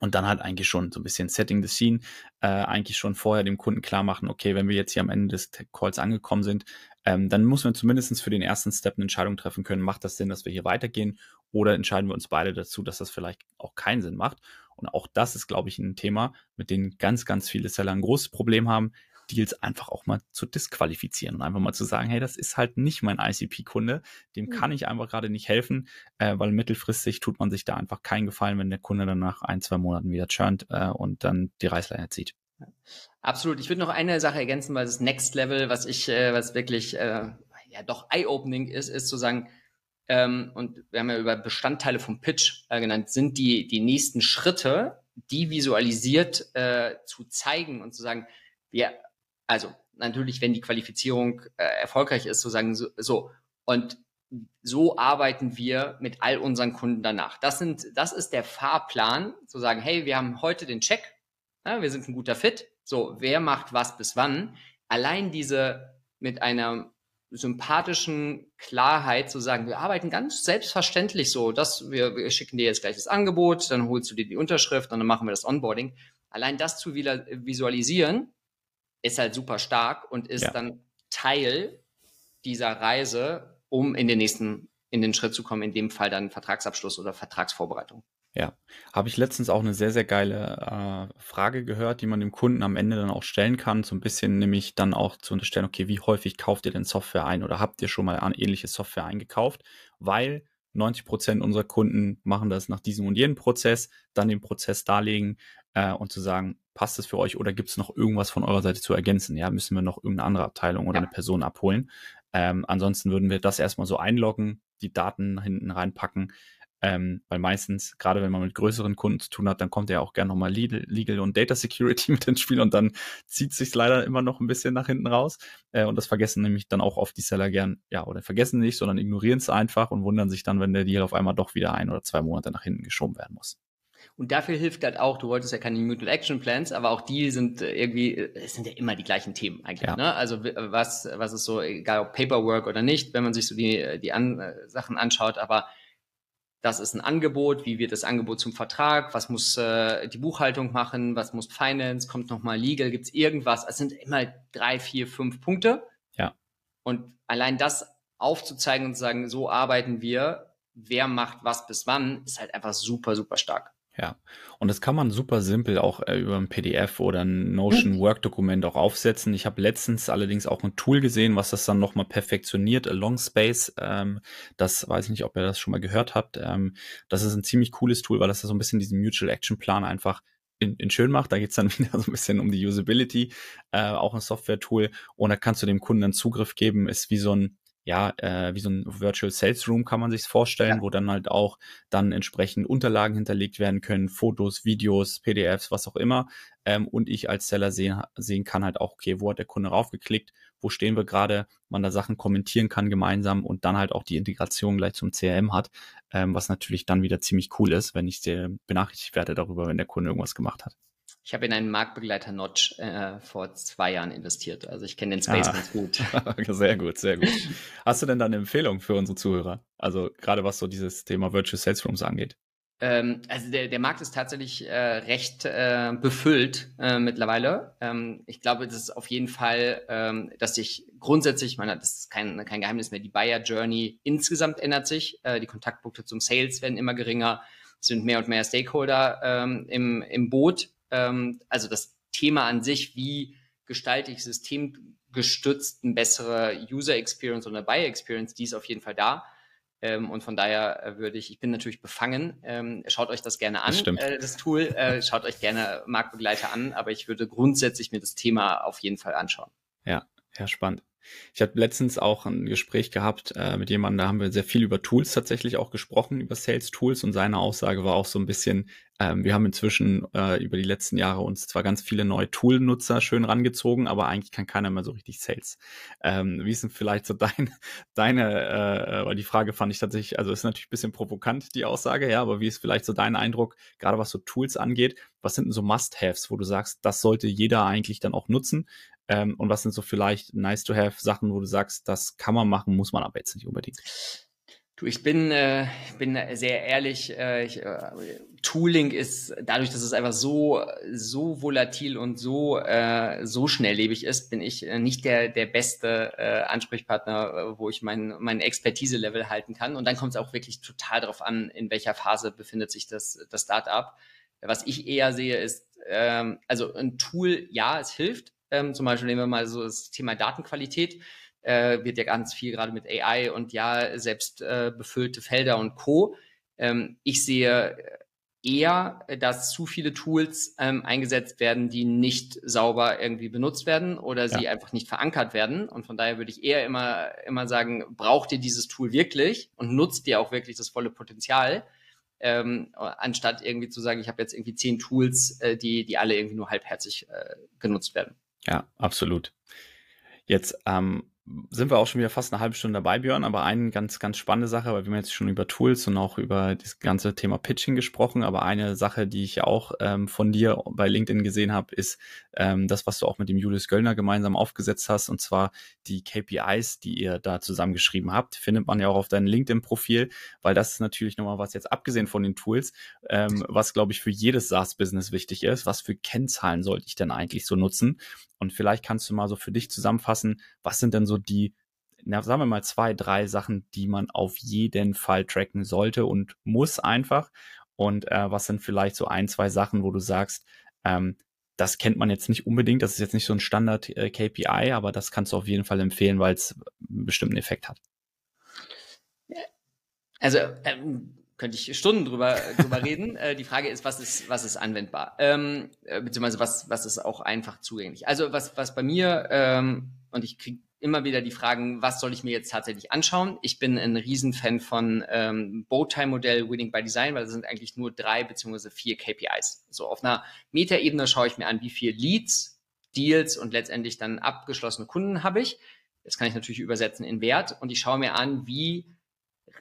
Und dann halt eigentlich schon so ein bisschen Setting the Scene, äh, eigentlich schon vorher dem Kunden klar machen, okay, wenn wir jetzt hier am Ende des Calls angekommen sind, ähm, dann muss man zumindest für den ersten Step eine Entscheidung treffen können, macht das Sinn, dass wir hier weitergehen oder entscheiden wir uns beide dazu, dass das vielleicht auch keinen Sinn macht. Und auch das ist, glaube ich, ein Thema, mit dem ganz, ganz viele Seller ein großes Problem haben, Deals einfach auch mal zu disqualifizieren und einfach mal zu sagen, hey, das ist halt nicht mein ICP-Kunde, dem mhm. kann ich einfach gerade nicht helfen, äh, weil mittelfristig tut man sich da einfach keinen Gefallen, wenn der Kunde dann nach ein, zwei Monaten wieder churnt äh, und dann die Reißleine zieht. Absolut. Ich würde noch eine Sache ergänzen, weil das Next Level, was ich, äh, was wirklich äh, ja doch eye-opening ist, ist zu sagen, ähm, und wir haben ja über Bestandteile vom Pitch äh, genannt, sind die, die nächsten Schritte, die visualisiert äh, zu zeigen und zu sagen, wir also natürlich, wenn die Qualifizierung äh, erfolgreich ist, zu sagen, so, so. Und so arbeiten wir mit all unseren Kunden danach. Das sind, das ist der Fahrplan, zu sagen, hey, wir haben heute den Check, ja, wir sind ein guter Fit. So, wer macht was bis wann? Allein diese mit einer sympathischen Klarheit zu sagen, wir arbeiten ganz selbstverständlich so, dass wir, wir schicken dir jetzt gleich das Angebot, dann holst du dir die Unterschrift und dann machen wir das Onboarding. Allein das zu visualisieren, ist halt super stark und ist ja. dann Teil dieser Reise, um in den nächsten, in den Schritt zu kommen, in dem Fall dann Vertragsabschluss oder Vertragsvorbereitung. Ja, habe ich letztens auch eine sehr, sehr geile äh, Frage gehört, die man dem Kunden am Ende dann auch stellen kann, so ein bisschen nämlich dann auch zu unterstellen, okay, wie häufig kauft ihr denn Software ein oder habt ihr schon mal eine ähnliche Software eingekauft? Weil 90 Prozent unserer Kunden machen das nach diesem und jenem Prozess, dann den Prozess darlegen äh, und zu sagen, passt es für euch oder gibt es noch irgendwas von eurer Seite zu ergänzen? Ja, müssen wir noch irgendeine andere Abteilung oder ja. eine Person abholen? Ähm, ansonsten würden wir das erstmal so einloggen, die Daten hinten reinpacken, ähm, weil meistens, gerade wenn man mit größeren Kunden zu tun hat, dann kommt ja auch gerne nochmal Legal, Legal und Data Security (laughs) mit ins Spiel und dann zieht sich leider immer noch ein bisschen nach hinten raus. Äh, und das vergessen nämlich dann auch oft die Seller gern, ja, oder vergessen nicht, sondern ignorieren es einfach und wundern sich dann, wenn der Deal auf einmal doch wieder ein oder zwei Monate nach hinten geschoben werden muss. Und dafür hilft halt auch, du wolltest ja keine Mutual Action Plans, aber auch die sind äh, irgendwie, äh, es sind ja immer die gleichen Themen eigentlich. Ja. Ne? Also was, was ist so, egal ob Paperwork oder nicht, wenn man sich so die, die An Sachen anschaut, aber das ist ein Angebot, wie wird das Angebot zum Vertrag, was muss äh, die Buchhaltung machen, was muss Finance, kommt nochmal Legal, gibt es irgendwas? Es sind immer drei, vier, fünf Punkte. Ja. Und allein das aufzuzeigen und zu sagen, so arbeiten wir, wer macht was bis wann, ist halt einfach super, super stark. Ja, und das kann man super simpel auch äh, über ein PDF oder ein Notion Work Dokument auch aufsetzen. Ich habe letztens allerdings auch ein Tool gesehen, was das dann nochmal perfektioniert, Along Space. Ähm, das weiß ich nicht, ob ihr das schon mal gehört habt. Ähm, das ist ein ziemlich cooles Tool, weil das so ein bisschen diesen Mutual Action Plan einfach in, in schön macht. Da geht's dann (laughs) wieder so ein bisschen um die Usability, äh, auch ein Software-Tool. Und da kannst du dem Kunden dann Zugriff geben, ist wie so ein ja, äh, wie so ein Virtual Sales Room kann man sich vorstellen, ja. wo dann halt auch dann entsprechend Unterlagen hinterlegt werden können, Fotos, Videos, PDFs, was auch immer. Ähm, und ich als Seller sehen, sehen kann halt auch, okay, wo hat der Kunde raufgeklickt, wo stehen wir gerade, man da Sachen kommentieren kann gemeinsam und dann halt auch die Integration gleich zum CRM hat, ähm, was natürlich dann wieder ziemlich cool ist, wenn ich sehr benachrichtigt werde darüber, wenn der Kunde irgendwas gemacht hat. Ich habe in einen Marktbegleiter Notch äh, vor zwei Jahren investiert. Also ich kenne den Space ah. ganz gut. (laughs) sehr gut, sehr gut. Hast du denn da eine Empfehlung für unsere Zuhörer? Also gerade was so dieses Thema Virtual Sales Rooms angeht. Ähm, also der, der Markt ist tatsächlich äh, recht äh, befüllt äh, mittlerweile. Ähm, ich glaube, das ist auf jeden Fall, ähm, dass sich grundsätzlich, ich meine, das ist kein, kein Geheimnis mehr, die Buyer Journey insgesamt ändert sich. Äh, die Kontaktpunkte zum Sales werden immer geringer, es sind mehr und mehr Stakeholder ähm, im, im Boot ähm, also das Thema an sich, wie gestalte ich systemgestützt eine bessere User Experience oder Buyer Experience, die ist auf jeden Fall da. Ähm, und von daher äh, würde ich, ich bin natürlich befangen, ähm, schaut euch das gerne an, das, äh, das Tool, äh, schaut euch gerne Marktbegleiter an, aber ich würde grundsätzlich mir das Thema auf jeden Fall anschauen. Ja, ja, spannend. Ich habe letztens auch ein Gespräch gehabt äh, mit jemandem, da haben wir sehr viel über Tools tatsächlich auch gesprochen, über Sales Tools und seine Aussage war auch so ein bisschen, ähm, wir haben inzwischen äh, über die letzten Jahre uns zwar ganz viele neue Tool-Nutzer schön rangezogen, aber eigentlich kann keiner mehr so richtig Sales. Ähm, wie ist denn vielleicht so dein, (laughs) deine, äh, weil die Frage fand ich tatsächlich, also ist natürlich ein bisschen provokant, die Aussage, ja, aber wie ist vielleicht so dein Eindruck, gerade was so Tools angeht, was sind denn so Must-Haves, wo du sagst, das sollte jeder eigentlich dann auch nutzen? Ähm, und was sind so vielleicht nice to have Sachen, wo du sagst, das kann man machen, muss man aber jetzt nicht unbedingt? Du, ich bin, äh, bin sehr ehrlich. Äh, ich, äh, Tooling ist dadurch, dass es einfach so so volatil und so äh, so schnelllebig ist, bin ich äh, nicht der der beste äh, Ansprechpartner, äh, wo ich mein mein Expertise-Level halten kann. Und dann kommt es auch wirklich total darauf an, in welcher Phase befindet sich das das Startup. Was ich eher sehe, ist ähm, also ein Tool, ja, es hilft, ähm, zum Beispiel nehmen wir mal so das Thema Datenqualität. Äh, wird ja ganz viel gerade mit AI und ja, selbst äh, befüllte Felder und Co. Ähm, ich sehe eher, dass zu viele Tools ähm, eingesetzt werden, die nicht sauber irgendwie benutzt werden oder sie ja. einfach nicht verankert werden. Und von daher würde ich eher immer, immer sagen, braucht ihr dieses Tool wirklich und nutzt ihr auch wirklich das volle Potenzial? Ähm, anstatt irgendwie zu sagen, ich habe jetzt irgendwie zehn Tools, äh, die, die alle irgendwie nur halbherzig äh, genutzt werden. Ja, absolut. Jetzt ähm, sind wir auch schon wieder fast eine halbe Stunde dabei, Björn, aber eine ganz, ganz spannende Sache, weil wir haben jetzt schon über Tools und auch über das ganze Thema Pitching gesprochen, aber eine Sache, die ich auch ähm, von dir bei LinkedIn gesehen habe, ist ähm, das, was du auch mit dem Julius Göllner gemeinsam aufgesetzt hast, und zwar die KPIs, die ihr da zusammengeschrieben habt, findet man ja auch auf deinem LinkedIn-Profil, weil das ist natürlich nochmal was jetzt abgesehen von den Tools, ähm, was, glaube ich, für jedes SaaS-Business wichtig ist. Was für Kennzahlen sollte ich denn eigentlich so nutzen? Und vielleicht kannst du mal so für dich zusammenfassen, was sind denn so die, na, sagen wir mal zwei, drei Sachen, die man auf jeden Fall tracken sollte und muss einfach. Und äh, was sind vielleicht so ein, zwei Sachen, wo du sagst, ähm, das kennt man jetzt nicht unbedingt, das ist jetzt nicht so ein Standard äh, aber das kannst du auf jeden Fall empfehlen, weil es einen bestimmten Effekt hat. Also ähm, könnte ich Stunden drüber, drüber reden. Äh, die Frage ist, was ist, was ist anwendbar? Ähm, äh, beziehungsweise was, was ist auch einfach zugänglich? Also was, was bei mir, ähm, und ich kriege immer wieder die Fragen, was soll ich mir jetzt tatsächlich anschauen? Ich bin ein Riesenfan von ähm, Bowtie-Modell Winning by Design, weil das sind eigentlich nur drei beziehungsweise vier KPIs. So auf einer Metaebene schaue ich mir an, wie viel Leads, Deals und letztendlich dann abgeschlossene Kunden habe ich. Das kann ich natürlich übersetzen in Wert und ich schaue mir an, wie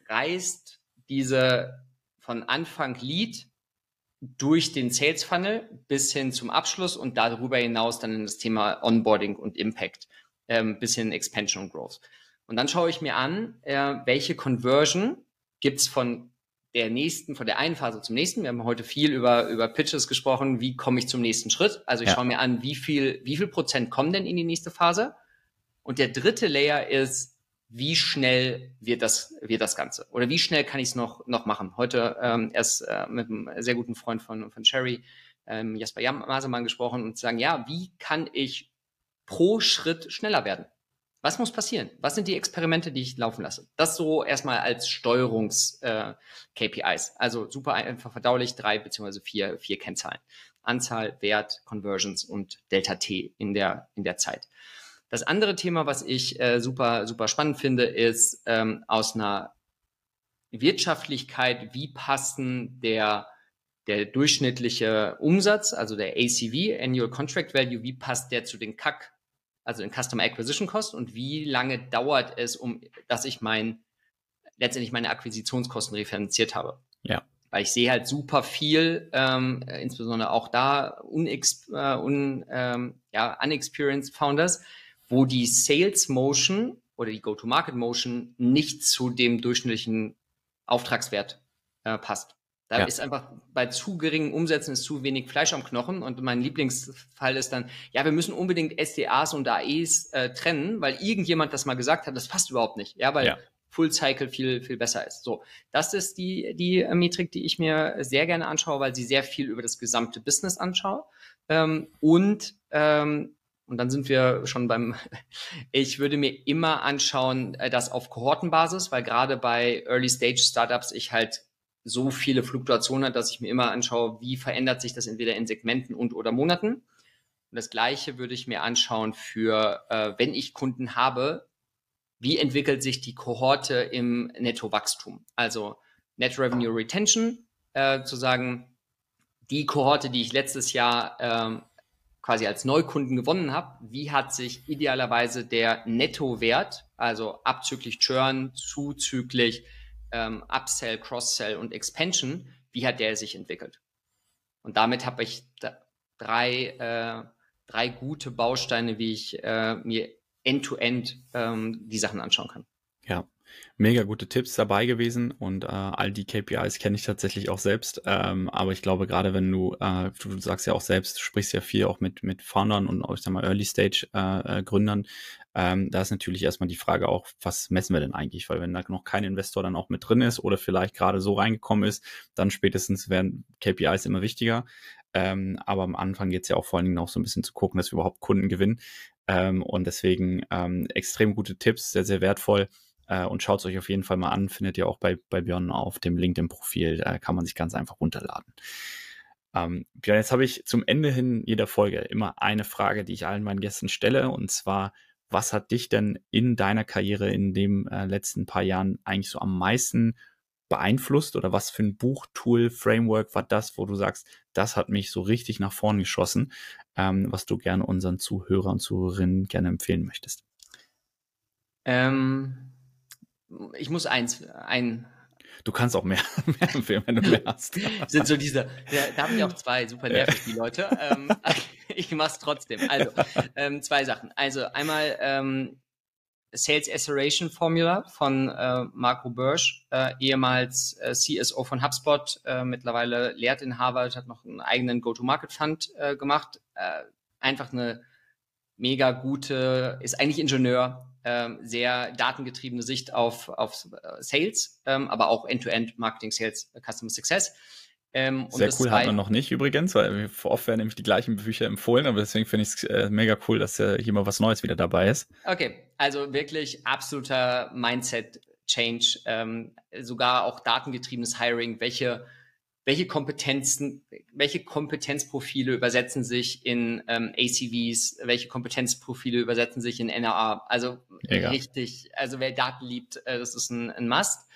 reißt diese von Anfang Lead durch den Sales Funnel bis hin zum Abschluss und darüber hinaus dann in das Thema Onboarding und Impact ähm, bis hin Expansion und Growth. Und dann schaue ich mir an, äh, welche Conversion gibt's von der nächsten, von der einen Phase zum nächsten. Wir haben heute viel über, über Pitches gesprochen. Wie komme ich zum nächsten Schritt? Also ich ja. schaue mir an, wie viel, wie viel Prozent kommen denn in die nächste Phase? Und der dritte Layer ist, wie schnell wird das, wird das Ganze? Oder wie schnell kann ich es noch, noch machen? Heute ähm, erst äh, mit einem sehr guten Freund von, von Sherry, ähm, Jasper Masemann, gesprochen und sagen, ja, wie kann ich pro Schritt schneller werden? Was muss passieren? Was sind die Experimente, die ich laufen lasse? Das so erstmal als Steuerungs-KPIs. Äh, also super einfach verdaulich, drei beziehungsweise vier, vier Kennzahlen. Anzahl, Wert, Conversions und Delta T in der, in der Zeit. Das andere Thema, was ich äh, super, super spannend finde, ist ähm, aus einer Wirtschaftlichkeit, wie passen der, der durchschnittliche Umsatz, also der ACV, Annual Contract Value, wie passt der zu den CAC, also den Customer Acquisition Cost und wie lange dauert es, um, dass ich mein, letztendlich meine Akquisitionskosten referenziert habe. Ja. Weil ich sehe halt super viel, ähm, insbesondere auch da, unex, äh, un, ähm, ja, unexperienced Founders, wo die Sales Motion oder die Go-to-Market Motion nicht zu dem durchschnittlichen Auftragswert äh, passt. Da ja. ist einfach bei zu geringen Umsätzen ist zu wenig Fleisch am Knochen und mein Lieblingsfall ist dann, ja, wir müssen unbedingt SDAs und AEs äh, trennen, weil irgendjemand das mal gesagt hat, das passt überhaupt nicht. Ja, weil ja. Full Cycle viel, viel besser ist. So. Das ist die, die äh, Metrik, die ich mir sehr gerne anschaue, weil sie sehr viel über das gesamte Business anschaue. Ähm, und ähm, und dann sind wir schon beim, (laughs) ich würde mir immer anschauen, äh, das auf Kohortenbasis, weil gerade bei Early Stage Startups ich halt so viele Fluktuationen hat, dass ich mir immer anschaue, wie verändert sich das entweder in Segmenten und oder Monaten. Und das Gleiche würde ich mir anschauen für, äh, wenn ich Kunden habe, wie entwickelt sich die Kohorte im Nettowachstum? Also Net Revenue Retention, äh, zu sagen, die Kohorte, die ich letztes Jahr ähm, quasi als Neukunden gewonnen habe, wie hat sich idealerweise der Nettowert, also abzüglich Churn, zuzüglich ähm, Upsell, Cross-Sell und Expansion, wie hat der sich entwickelt? Und damit habe ich drei, äh, drei gute Bausteine, wie ich äh, mir end-to-end -end, ähm, die Sachen anschauen kann. Ja, mega gute Tipps dabei gewesen und äh, all die KPIs kenne ich tatsächlich auch selbst. Ähm, aber ich glaube, gerade wenn du, äh, du sagst ja auch selbst, du sprichst ja viel auch mit, mit Foundern und ich sag mal Early Stage äh, äh, Gründern, ähm, da ist natürlich erstmal die Frage auch, was messen wir denn eigentlich? Weil wenn da noch kein Investor dann auch mit drin ist oder vielleicht gerade so reingekommen ist, dann spätestens werden KPIs immer wichtiger. Ähm, aber am Anfang geht es ja auch vor allen Dingen auch so ein bisschen zu gucken, dass wir überhaupt Kunden gewinnen. Ähm, und deswegen ähm, extrem gute Tipps, sehr, sehr wertvoll. Äh, und schaut es euch auf jeden Fall mal an. Findet ihr auch bei, bei Björn auf dem LinkedIn-Profil. Da kann man sich ganz einfach runterladen. Ähm, Björn, jetzt habe ich zum Ende hin jeder Folge immer eine Frage, die ich allen meinen Gästen stelle. Und zwar, was hat dich denn in deiner Karriere in den äh, letzten paar Jahren eigentlich so am meisten beeinflusst oder was für ein Buch, Tool, Framework war das, wo du sagst, das hat mich so richtig nach vorn geschossen, ähm, was du gerne unseren Zuhörern und Zuhörerinnen gerne empfehlen möchtest? Ähm, ich muss eins, ein. Du kannst auch mehr, (laughs) mehr empfehlen, wenn du mehr hast. (laughs) Sind so diese, ja, da habe ich auch zwei, super nervig, die Leute. Ähm, (laughs) ich mach's trotzdem. Also, ähm, zwei Sachen. Also einmal ähm, Sales Acceleration Formula von äh, Marco Börsch, äh, ehemals äh, CSO von HubSpot, äh, mittlerweile lehrt in Harvard, hat noch einen eigenen Go-to-Market-Fund äh, gemacht. Äh, einfach eine mega gute, ist eigentlich Ingenieur, ähm, sehr datengetriebene Sicht auf, auf äh, Sales, ähm, aber auch End-to-End Marketing, Sales, äh, Customer Success. Ähm, Sehr cool, hat man noch nicht übrigens, weil oft werden nämlich die gleichen Bücher empfohlen, aber deswegen finde ich es äh, mega cool, dass äh, hier mal was Neues wieder dabei ist. Okay, also wirklich absoluter Mindset-Change, ähm, sogar auch datengetriebenes Hiring, welche welche Kompetenzen, welche Kompetenzprofile übersetzen sich in ähm, ACVs, welche Kompetenzprofile übersetzen sich in NRA. Also Egal. richtig, also wer Daten liebt, äh, das ist ein, ein Must.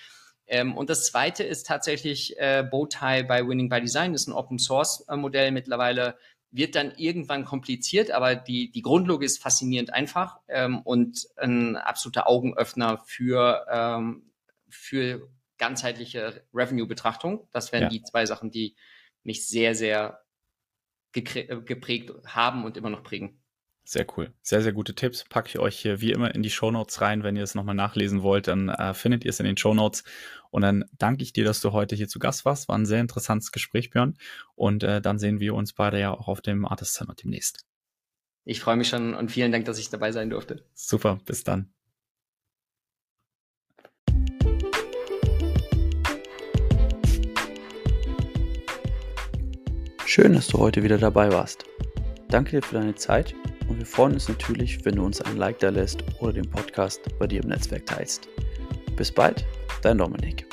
Ähm, und das zweite ist tatsächlich äh, Bowtie bei Winning by Design, das ist ein Open Source äh, Modell mittlerweile, wird dann irgendwann kompliziert, aber die, die Grundlogik ist faszinierend einfach ähm, und ein absoluter Augenöffner für, ähm, für ganzheitliche Revenue-Betrachtung. Das wären ja. die zwei Sachen, die mich sehr, sehr geprägt haben und immer noch prägen. Sehr cool. Sehr, sehr gute Tipps. Packe ich euch hier wie immer in die Show Notes rein. Wenn ihr es nochmal nachlesen wollt, dann äh, findet ihr es in den Show Notes. Und dann danke ich dir, dass du heute hier zu Gast warst. War ein sehr interessantes Gespräch, Björn. Und äh, dann sehen wir uns beide ja auch auf dem Artist Summit demnächst. Ich freue mich schon und vielen Dank, dass ich dabei sein durfte. Super, bis dann. Schön, dass du heute wieder dabei warst. Danke dir für deine Zeit und wir freuen uns natürlich, wenn du uns ein Like da lässt oder den Podcast bei dir im Netzwerk teilst. Bis bald, dein Dominik.